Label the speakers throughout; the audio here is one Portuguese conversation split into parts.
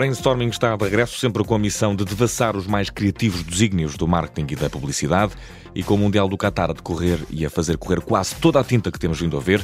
Speaker 1: Brainstorming está de regresso sempre com a missão de devassar os mais criativos desígnios do marketing e da publicidade e com o Mundial do Qatar a decorrer e a fazer correr quase toda a tinta que temos vindo a ver,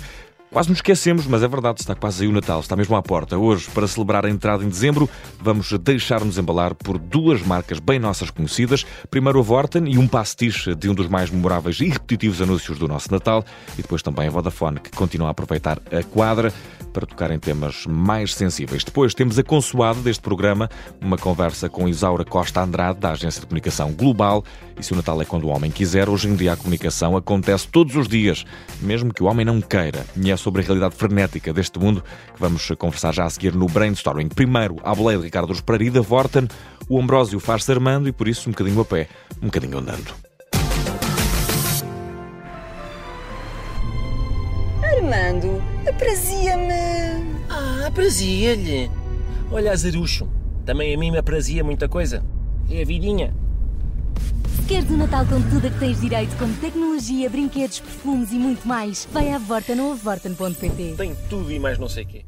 Speaker 1: Quase nos esquecemos, mas é verdade, está quase aí o Natal, está mesmo à porta. Hoje, para celebrar a entrada em dezembro, vamos deixar-nos embalar por duas marcas bem nossas conhecidas. Primeiro a Vorten e um pastiche de um dos mais memoráveis e repetitivos anúncios do nosso Natal, e depois também a Vodafone, que continua a aproveitar a quadra para tocar em temas mais sensíveis. Depois temos a consoada deste programa, uma conversa com Isaura Costa Andrade, da Agência de Comunicação Global. E se o Natal é quando o homem quiser, hoje em dia a comunicação acontece todos os dias, mesmo que o homem não queira. E é sobre a realidade frenética deste mundo que vamos conversar já a seguir no Brainstorming. Primeiro, a boleia de Ricardo da Vorten, o Ambrósio faz-se armando e por isso um bocadinho a pé, um bocadinho andando.
Speaker 2: Armando, aprazia-me.
Speaker 3: Ah, aprazia-lhe. Olha, Azarucho, também a mim me aprazia muita coisa. É a vidinha.
Speaker 4: Queres um Natal com tudo a que tens direito, como tecnologia, brinquedos, perfumes e muito mais, vai à Vorten ou a Vorten.pt.
Speaker 3: Tem tudo e mais não sei quê.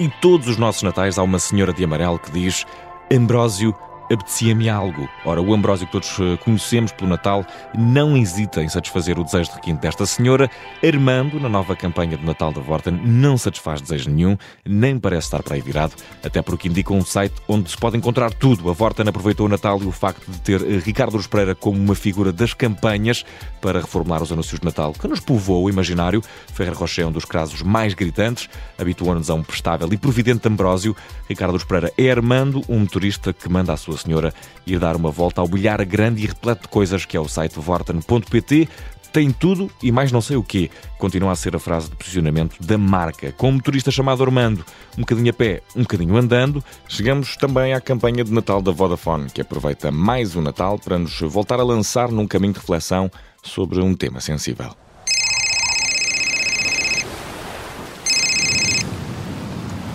Speaker 1: Em todos os nossos natais há uma senhora de amarelo que diz Ambrósio apetecia-me algo. Ora, o Ambrósio que todos eh, conhecemos pelo Natal não hesita em satisfazer o desejo de requinte desta senhora. Armando, na nova campanha de Natal da Vorten, não satisfaz desejo nenhum, nem parece estar para aí virado, até porque indica um site onde se pode encontrar tudo. A Vorten aproveitou o Natal e o facto de ter eh, Ricardo Luz como uma figura das campanhas para reformular os anúncios de Natal, que nos povoou o imaginário. Ferrer Rocher é um dos casos mais gritantes, habituou-nos a um prestável e providente Ambrósio. Ricardo Luz é Armando, um motorista que manda a sua sua senhora ir dar uma volta ao bilhar grande e repleto de coisas que é o site vorten.pt. Tem tudo e mais não sei o quê. Continua a ser a frase de posicionamento da marca. Com um motorista chamado Armando, um bocadinho a pé, um bocadinho andando, chegamos também à campanha de Natal da Vodafone, que aproveita mais o Natal para nos voltar a lançar num caminho de reflexão sobre um tema sensível.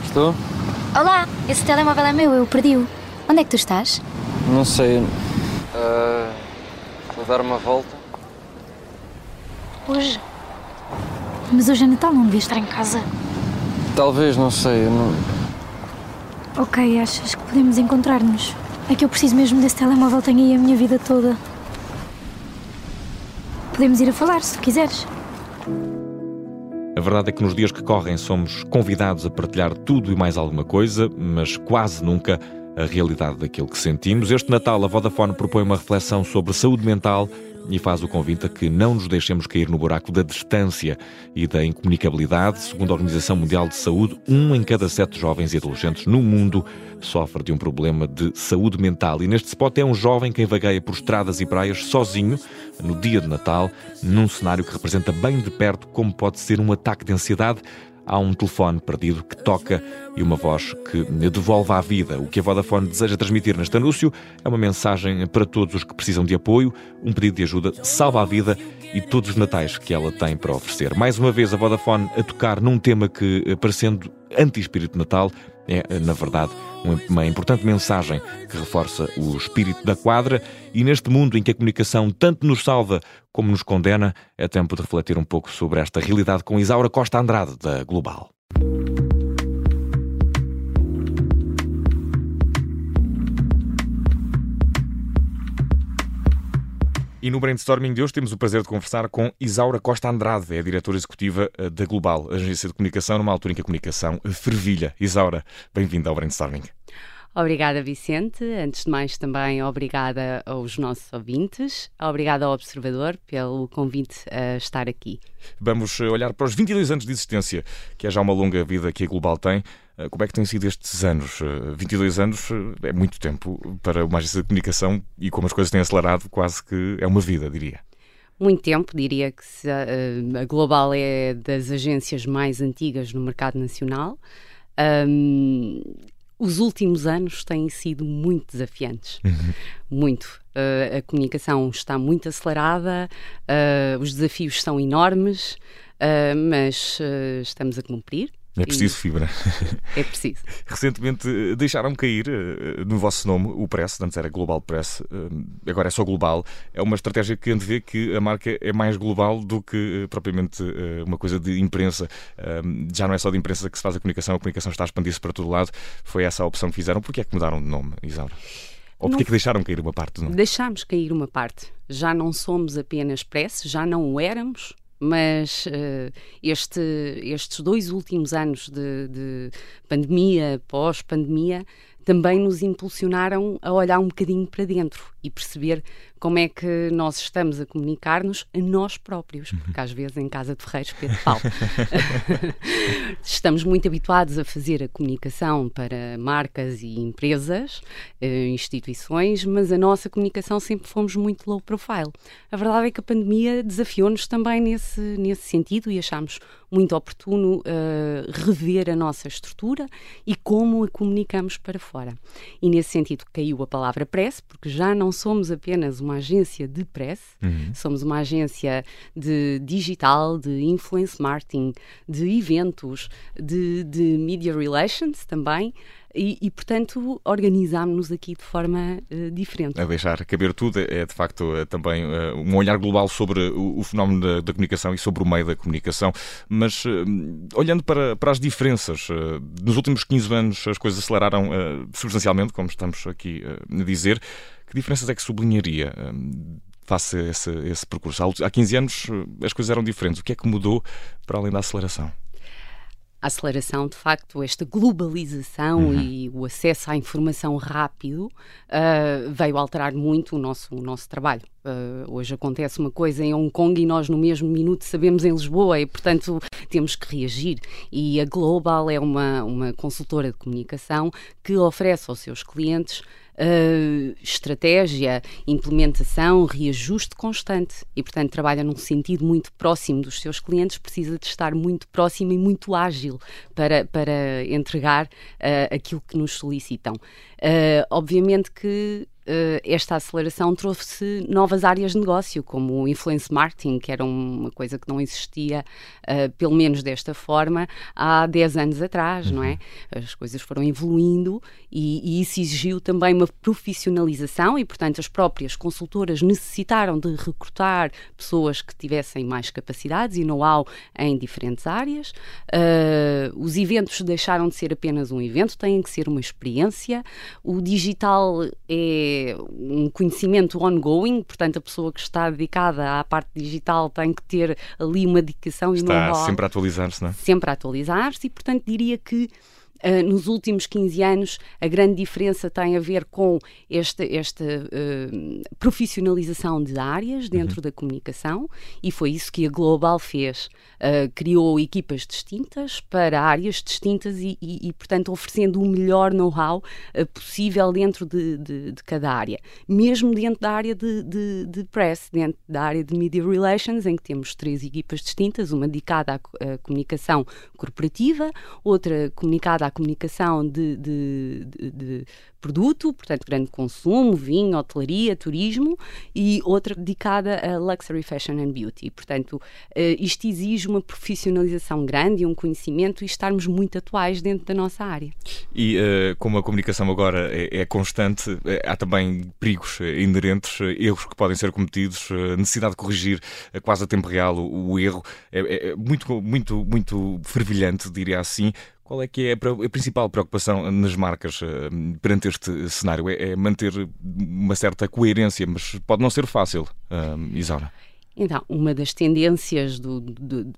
Speaker 5: Estou?
Speaker 6: Olá, esse telemóvel é meu, eu perdi-o. Onde é que tu estás?
Speaker 5: Não sei. Uh, vou dar uma volta.
Speaker 6: Hoje? Mas hoje é Natal, não devia estar em casa.
Speaker 5: Talvez, não sei. Não...
Speaker 6: Ok, achas que podemos encontrar-nos? É que eu preciso mesmo desse telemóvel, tenho aí a minha vida toda. Podemos ir a falar, se quiseres.
Speaker 1: A verdade é que nos dias que correm somos convidados a partilhar tudo e mais alguma coisa, mas quase nunca a realidade daquilo que sentimos. Este Natal, a Vodafone propõe uma reflexão sobre saúde mental e faz o convite a que não nos deixemos cair no buraco da distância e da incomunicabilidade. Segundo a Organização Mundial de Saúde, um em cada sete jovens e adolescentes no mundo sofre de um problema de saúde mental. E neste spot é um jovem que vagueia por estradas e praias sozinho, no dia de Natal, num cenário que representa bem de perto como pode ser um ataque de ansiedade há um telefone perdido que toca e uma voz que devolve à vida. O que a Vodafone deseja transmitir neste anúncio é uma mensagem para todos os que precisam de apoio, um pedido de ajuda salva a vida e todos os natais que ela tem para oferecer. Mais uma vez a Vodafone a tocar num tema que, parecendo anti-espírito natal, é, na verdade, uma importante mensagem que reforça o espírito da quadra e neste mundo em que a comunicação tanto nos salva como nos condena, é tempo de refletir um pouco sobre esta realidade com Isaura Costa Andrade, da Global. E no brainstorming de hoje temos o prazer de conversar com Isaura Costa Andrade, é a diretora executiva eh, da Global, agência de comunicação, numa altura em que a comunicação fervilha. Isaura, bem-vinda ao brainstorming.
Speaker 7: Obrigada, Vicente. Antes de mais, também obrigada aos nossos ouvintes. Obrigada ao Observador pelo convite a estar aqui.
Speaker 1: Vamos olhar para os 22 anos de existência, que é já uma longa vida que a Global tem. Eh, como é que têm sido estes anos? 22 eh, anos eh, é muito tempo para uma agência de comunicação e como as coisas têm acelerado, quase que é uma vida, diria.
Speaker 7: Muito tempo, diria que a Global é das agências mais antigas no mercado nacional. Um, os últimos anos têm sido muito desafiantes. Uhum. Muito. Uh, a comunicação está muito acelerada, uh, os desafios são enormes, uh, mas estamos a cumprir
Speaker 8: É preciso fibra.
Speaker 7: É preciso.
Speaker 8: Recentemente eh, deixaram cair uh, no vosso nome o Press, antes era Global Press, uh, agora é só global. É uma estratégia que vê que a marca é mais global do que propriamente uma coisa de imprensa. já não é só de imprensa que se faz a comunicação, a comunicação está a expandir-se para todo lado. Foi essa a opção que fizeram. Porquê é que mudaram de nome, Isaura? Ou porquê é que deixaram cair uma parte do nome?
Speaker 7: Deixámos cair uma parte. Já não somos apenas Press, já não o éramos, mas uh, este, estes dois últimos anos de, de pandemia, pós-pandemia, também nos impulsionaram a olhar um bocadinho para dentro e perceber como é que nós estamos a comunicar-nos a nós próprios, porque às vezes em casa de ferreiros Pedro Paulo estamos muito habituados a fazer a comunicação para marcas e empresas, eh, instituições, mas a nossa comunicação sempre fomos muito low profile. A verdade é que a pandemia desafiou-nos também nesse, nesse sentido e achámos muito oportuno uh, rever a nossa estrutura e como a comunicamos para fora. E nesse sentido caiu a palavra press, porque já não somos apenas uma agência de press, uhum. somos uma agência de digital, de influence marketing, de eventos, de, de media relations também. E, e, portanto, organizámos-nos aqui de forma uh, diferente.
Speaker 8: A deixar caber tudo é, de facto, é, também uh, um olhar global sobre o, o fenómeno da, da, comunicação e sobre o meio da comunicação. Mas, olhando para, para as diferenças, nos últimos 15 anos as coisas aceleraram substancialmente, como estamos aqui a dizer. Que diferenças é que sublinharia? face a esse, esse percurso. Há 15 anos as coisas eram diferentes. O que é que mudou para além da aceleração?
Speaker 7: A aceleração, de facto, esta globalização uhum. e o acesso à informação rápido uh, veio alterar muito o nosso, o nosso trabalho. Uh, hoje acontece uma coisa em Hong Kong e nós no mesmo minuto sabemos em Lisboa e, portanto, temos que reagir. E a Global é uma, uma consultora de comunicação que oferece aos seus clientes estratégia, implementação, reajuste constante e, portanto, trabalha num sentido muito próximo dos seus clientes, precisa de estar muito próximo e muito ágil para, para entregar uh, aquilo que nos solicitam. Uh, obviamente que esta aceleração trouxe novas áreas de negócio, como o influence marketing, que era uma coisa que não existia, uh, pelo menos desta forma, há 10 anos atrás, uhum. não é? Uhum. As coisas foram evoluindo e, e, isso exigiu também uma profissionalização e, portanto, as próprias consultoras necessitaram de recrutar pessoas que tivessem mais capacidades e know-how em diferentes áreas. Uh, os eventos deixaram de ser apenas um evento, têm que ser uma experiência. O digital é um conhecimento ongoing, portanto, a pessoa que está dedicada à parte digital tem que ter ali uma dedicação
Speaker 8: está e Está sempre a atualizar-se, não é?
Speaker 7: Sempre a atualizar-se e, portanto, diria que Uh, nos últimos 15 anos, a grande diferença tem a ver com esta, esta uh, profissionalização de áreas dentro uhum. da comunicação e foi isso que a Global fez. Uh, criou equipas distintas para áreas distintas e, e, e portanto, oferecendo o melhor know-how possível dentro de, de, de, cada área. Mesmo dentro da área de, de, de, press, dentro da área de media relations, em que temos três equipas distintas, uma dedicada à, à comunicação corporativa, outra comunicada à comunicação de, de, de, de produto, portanto, grande consumo, vinho, hotelaria, turismo, e outra dedicada a luxury fashion and beauty. Portanto, eh, isto exige uma profissionalização grande e um conhecimento e estarmos muito atuais dentro da nossa área.
Speaker 8: E uh, como a comunicação agora é, é constante, eh, há também perigos inerentes, erros que podem ser cometidos, necessidade de corrigir quase a tempo real o, erro. É, é, é muito, muito, muito fervilhante, diria assim. Qual é que é a principal preocupação nas marcas perante este cenário? É, é, manter uma certa coerência, mas pode não ser fácil, uh, Isaura.
Speaker 7: Então, uma das tendências do, do, do,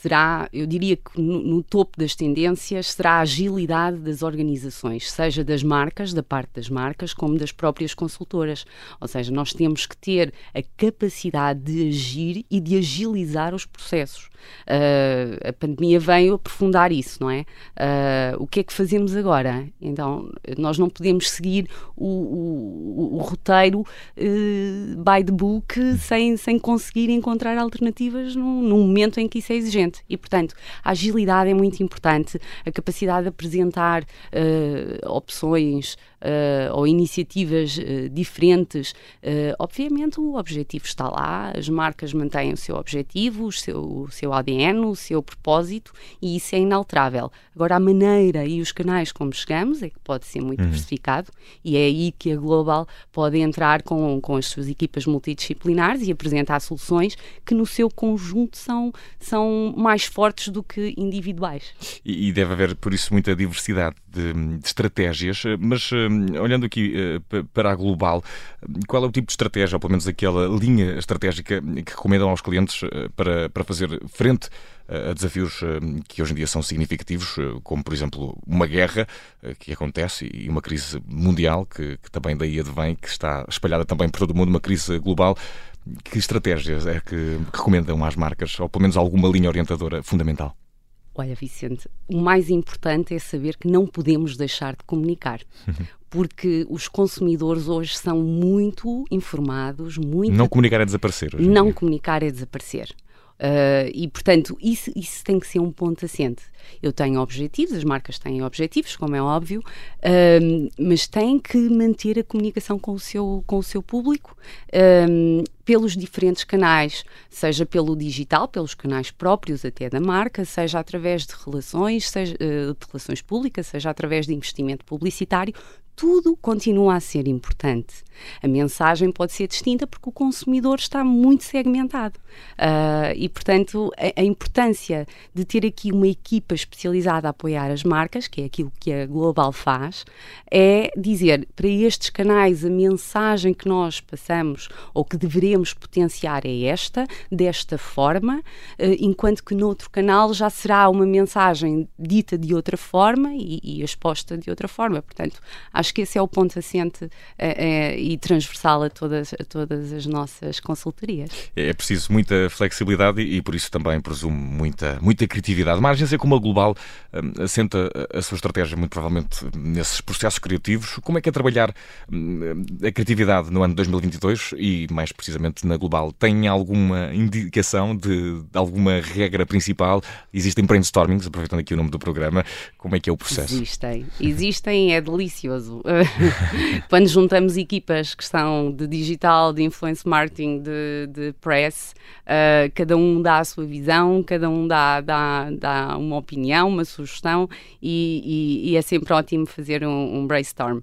Speaker 7: será, eu diria que no, no, topo das tendências será a agilidade das organizações, seja das marcas, da parte das marcas, como das próprias consultoras. Ou seja, nós temos que ter a capacidade de agir e de agilizar os processos. Uh, a pandemia veio aprofundar isso, não é? Uh, o que é que fazemos agora? Então, nós não podemos seguir o, o, o roteiro uh, by the book sem, sem conseguir conseguir encontrar alternativas num, num momento em que isso é exigente. E, portanto, a agilidade é muito importante, a capacidade de apresentar uh, opções uh, ou iniciativas uh, diferentes. obviamente, o objetivo está lá, as marcas mantêm o seu objetivo, o seu, o seu ADN, o seu propósito, e isso é inalterável. Agora, a maneira e os canais como chegamos é que pode ser muito uhum. diversificado, e é aí que a Global pode entrar com, com as suas equipas multidisciplinares e apresentar soluções que, no seu conjunto, são, são mais fortes do que individuais.
Speaker 8: E, e deve haver, por isso, muita diversidade de, de estratégias, mas hum, olhando aqui uh, para a global, qual é o tipo de estratégia, ou pelo menos aquela linha estratégica que recomendam aos clientes para, para fazer frente a desafios que hoje em dia são significativos, como por exemplo uma guerra que acontece e uma crise mundial que, que também daí advém, que está espalhada também por todo o mundo, uma crise global. Que estratégias é que recomendam às marcas, ou pelo menos alguma linha orientadora fundamental?
Speaker 7: Olha, Vicente, o mais importante é saber que não podemos deixar de comunicar. Porque os consumidores hoje são muito informados, muito.
Speaker 8: Não comunicar é desaparecer.
Speaker 7: Não comunicar é desaparecer. Uh, e, portanto, isso, isso tem que ser um ponto assente. Eu tenho objetivos, as marcas têm objetivos, como é óbvio, uh, mas têm que manter a comunicação com o seu, com o seu público uh, pelos diferentes canais, seja pelo digital, pelos canais próprios até da marca, seja através de relações, seja, de relações públicas, seja através de investimento publicitário, tudo continua a ser importante. A mensagem pode ser distinta porque o consumidor está muito segmentado. Uh, e, portanto, a, a, importância de ter aqui uma equipa especializada a apoiar as marcas, que é aquilo que a Global faz, é dizer para estes canais a mensagem que nós passamos ou que deveremos potenciar é esta, desta forma, uh, enquanto que noutro canal já será uma mensagem dita de outra forma e, e exposta de outra forma. Portanto, acho que esse é o ponto assente é, e transversal a todas, a todas as nossas consultorias.
Speaker 8: É preciso muita flexibilidade e, por isso também presumo muita, muita criatividade. Uma agência como a Global um, assenta a sua estratégia muito provavelmente nesses processos criativos. Como é que é trabalhar um, a criatividade no ano 2022 e mais precisamente na Global? Tem alguma indicação de, de alguma regra principal? Existem brainstormings, aproveitando aqui o nome do programa. Como é que é o processo?
Speaker 7: Existem. Existem, é delicioso. Quando juntamos equipas que são de digital, de influence marketing, de, de press, uh, cada um dá a sua visão, cada um dá, dá, dá uma opinião, uma sugestão e, e, e é sempre ótimo fazer um, um brainstorm.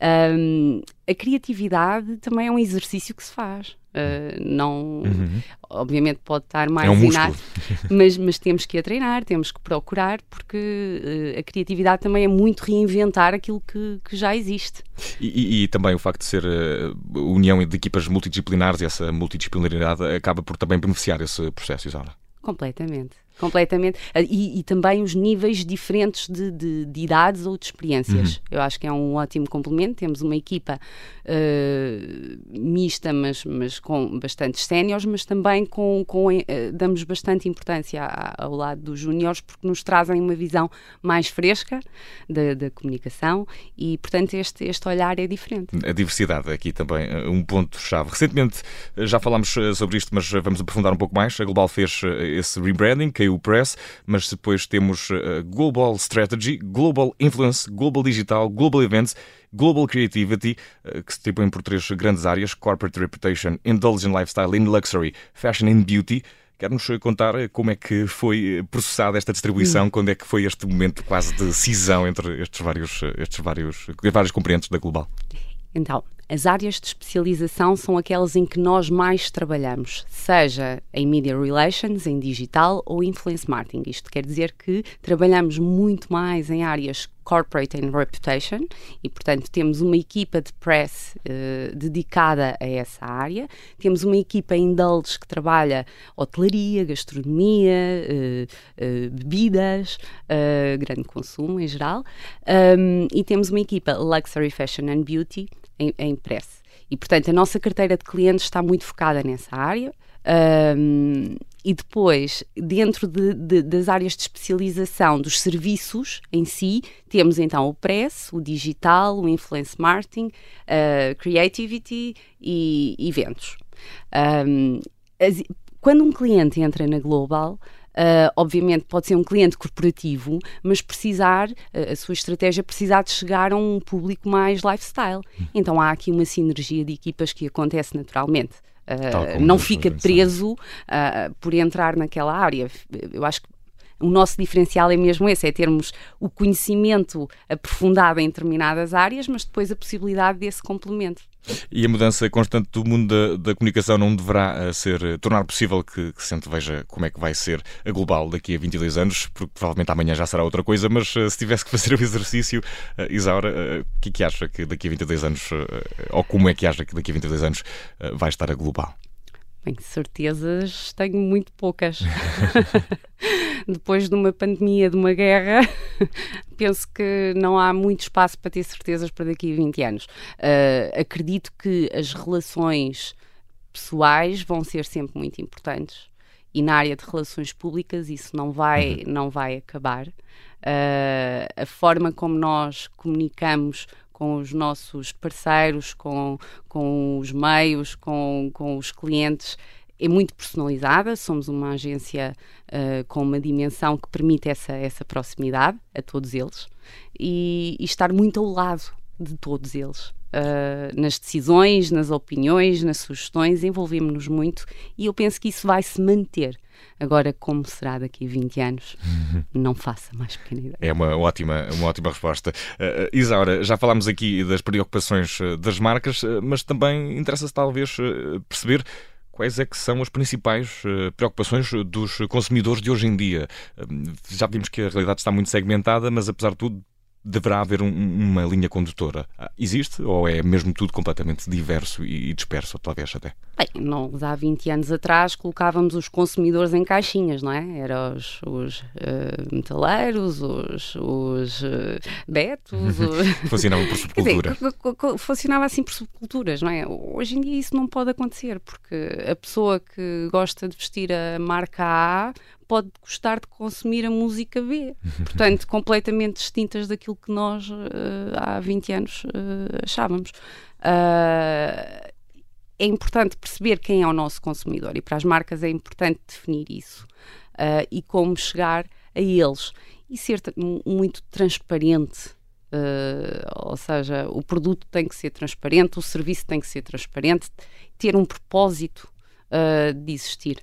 Speaker 7: Um, a criatividade também é um exercício que se faz. Uh, não, uhum. obviamente pode estar mais
Speaker 8: é um
Speaker 7: inato, mas, mas temos que a treinar, temos que procurar, porque uh, a criatividade também é muito reinventar aquilo que, que já existe.
Speaker 8: E, e, e, também o facto de ser uh, união de equipas multidisciplinares, essa multidisciplinaridade acaba por também beneficiar esse processo, Isaura.
Speaker 7: Completamente. Completamente. Ah, e, e, também os níveis diferentes de, de, de idades ou de experiências. Uhum. Eu acho que é um ótimo complemento. Temos uma equipa uh, mista, mas, mas com bastantes séniores, mas também com, com uh, damos bastante importância ao lado dos júniores porque nos trazem uma visão mais fresca da, da comunicação e, portanto, este, este olhar é diferente.
Speaker 8: A diversidade aqui também um ponto-chave. Recentemente já falámos sobre isto, mas vamos aprofundar um pouco mais. A Global fez esse rebranding, caiu o Press, mas depois temos uh, Global Strategy, Global Influence, Global Digital, Global Events, Global Creativity, uh, que se triplam por três grandes áreas: Corporate Reputation, Indulgent Lifestyle and Luxury, Fashion and Beauty. Quer-nos contar eh, como é que foi processada esta distribuição, hum. quando é que foi este momento quase de cisão entre estes vários, estes vários, vários componentes da Global?
Speaker 7: Então, as áreas de especialização são aquelas em que nós mais trabalhamos, seja em Media Relations, em digital ou Influence Marketing. Isto quer dizer que trabalhamos muito mais em áreas Corporate and Reputation e, portanto, temos uma equipa de press uh, dedicada a essa área. Temos uma equipa em Indulge que trabalha hotelaria, gastronomia, uh, uh, bebidas, grande consumo em geral. Um, e temos uma equipa Luxury Fashion and Beauty em, em press. E, portanto, a nossa carteira de clientes está muito focada nessa área. Um, e depois, dentro de, de, das áreas de especialização dos serviços em si, temos então o press, o digital, o influence marketing, uh, creativity e eventos. Um, quando um cliente entra na Global, Uh, obviamente pode ser um cliente corporativo, mas precisar, uh, a sua estratégia precisar de chegar a um público mais lifestyle. Hum. Então há aqui uma sinergia de equipas que acontece naturalmente. Uh, não fica preso por entrar naquela área. Eu acho que o nosso diferencial é mesmo esse, é termos o conhecimento aprofundado em determinadas áreas, mas depois a possibilidade desse complemento.
Speaker 8: E a mudança constante do mundo da, da comunicação não deverá uh, ser, uh, tornar possível que, que se veja como é que vai ser a global daqui a 22 anos, porque provavelmente amanhã já será outra coisa, mas uh, se tivesse que fazer o exercício, Isaura, o que é que acha que daqui a 22 anos, ou como é que acha que daqui a 22 anos vai estar a global?
Speaker 7: Bem, certezas tenho muito poucas. Depois de uma pandemia, de uma guerra, penso que não há muito espaço para ter certezas para daqui a 20 anos. Uh, acredito que as relações pessoais vão ser sempre muito importantes e na área de relações públicas isso não vai, uhum. não vai acabar. Uh, a forma como nós comunicamos com os nossos parceiros, com, com os meios, com, com os clientes, é muito personalizada. Somos uma agência uh, com uma dimensão que permite essa, essa proximidade a todos eles e, e estar muito ao lado de todos eles. Uh, nas decisões, nas opiniões, nas sugestões, envolvemos-nos muito e eu penso que isso vai se manter. Agora, como será daqui a 20 anos? Não faça mais pequena ideia.
Speaker 8: É uma ótima, uma ótima resposta. Uh, Isaura, já falámos aqui das preocupações das marcas, mas também interessa-se talvez perceber quais é que são as principais preocupações dos consumidores de hoje em dia. Já vimos que a realidade está muito segmentada, mas apesar de tudo deverá haver um, uma linha condutora. Ah, existe ou é mesmo tudo completamente diverso e disperso, talvez até?
Speaker 7: Bem, nós há 20 anos atrás colocávamos os consumidores em caixinhas, não é? Eram os, os uh, metaleiros, os, os uh, betos. Os...
Speaker 8: funcionava por subcultura.
Speaker 7: Dizer, funcionava assim por subculturas, não é? Hoje em dia isso não pode acontecer, porque a pessoa que gosta de vestir a marca A pode gostar de consumir a música B. Portanto, completamente distintas daquilo que nós uh, há 20 anos uh, achávamos. Uh, é importante perceber quem é o nosso consumidor e para as marcas é importante definir isso e como chegar a eles e ser muito transparente. ou seja, o produto tem que ser transparente, o serviço tem que ser transparente, ter um propósito de existir.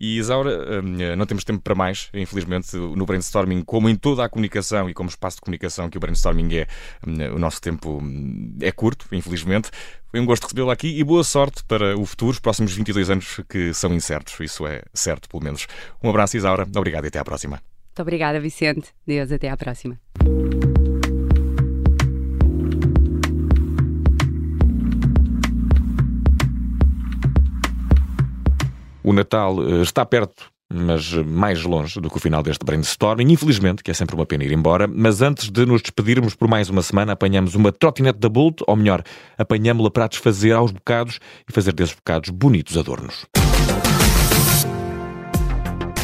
Speaker 8: E Isaura, hum, não temos tempo para mais, infelizmente, no brainstorming, como em toda a comunicação e como espaço de comunicação que o brainstorming é, hum, o nosso tempo hum, é curto, infelizmente. Foi um gosto recebê-lo aqui e boa sorte para o futuro, os próximos 22 anos que são incertos, isso é certo, pelo menos. Um abraço, Isaura, obrigado e até à próxima.
Speaker 7: Muito obrigada, Vicente. Deus, até à próxima.
Speaker 8: O Natal eh, está perto, mas mais longe do que o final deste brainstorming. Infelizmente, que é sempre uma pena ir embora. Mas antes de nos despedirmos por mais uma semana, apanhamos uma trotinete da Bolt, ou melhor, apanhamos-la para desfazer aos bocados e fazer desses bocados bonitos adornos.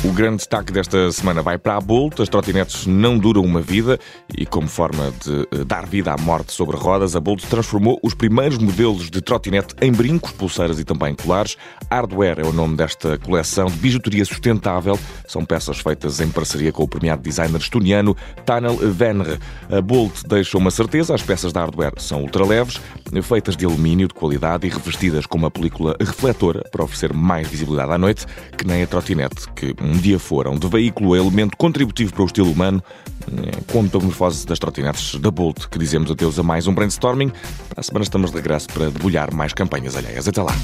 Speaker 8: O grande destaque desta semana vai para a Bolt. As trotinetes não duram uma vida e, como forma de eh, dar vida à morte sobre rodas, a Bolt transformou os primeiros modelos de trotinete em brincos, pulseiras e também colares. Hardware é o nome desta coleção de bijuteria sustentável. São peças feitas em parceria com o premiado designer estoniano Tanel Venre. A Bolt deixa uma certeza: as peças de hardware são ultraleves, feitas de alumínio de qualidade e revestidas com uma película refletora para oferecer mais visibilidade à noite, que nem a trotinete, que um dia foram de veículo a elemento contributivo para o estilo humano, eh, com a metamorfose das trotinetes da Bolt, que dizemos adeus a mais um brainstorming. Para a semana estamos de regresso para debulhar mais campanhas alheias. Até lá.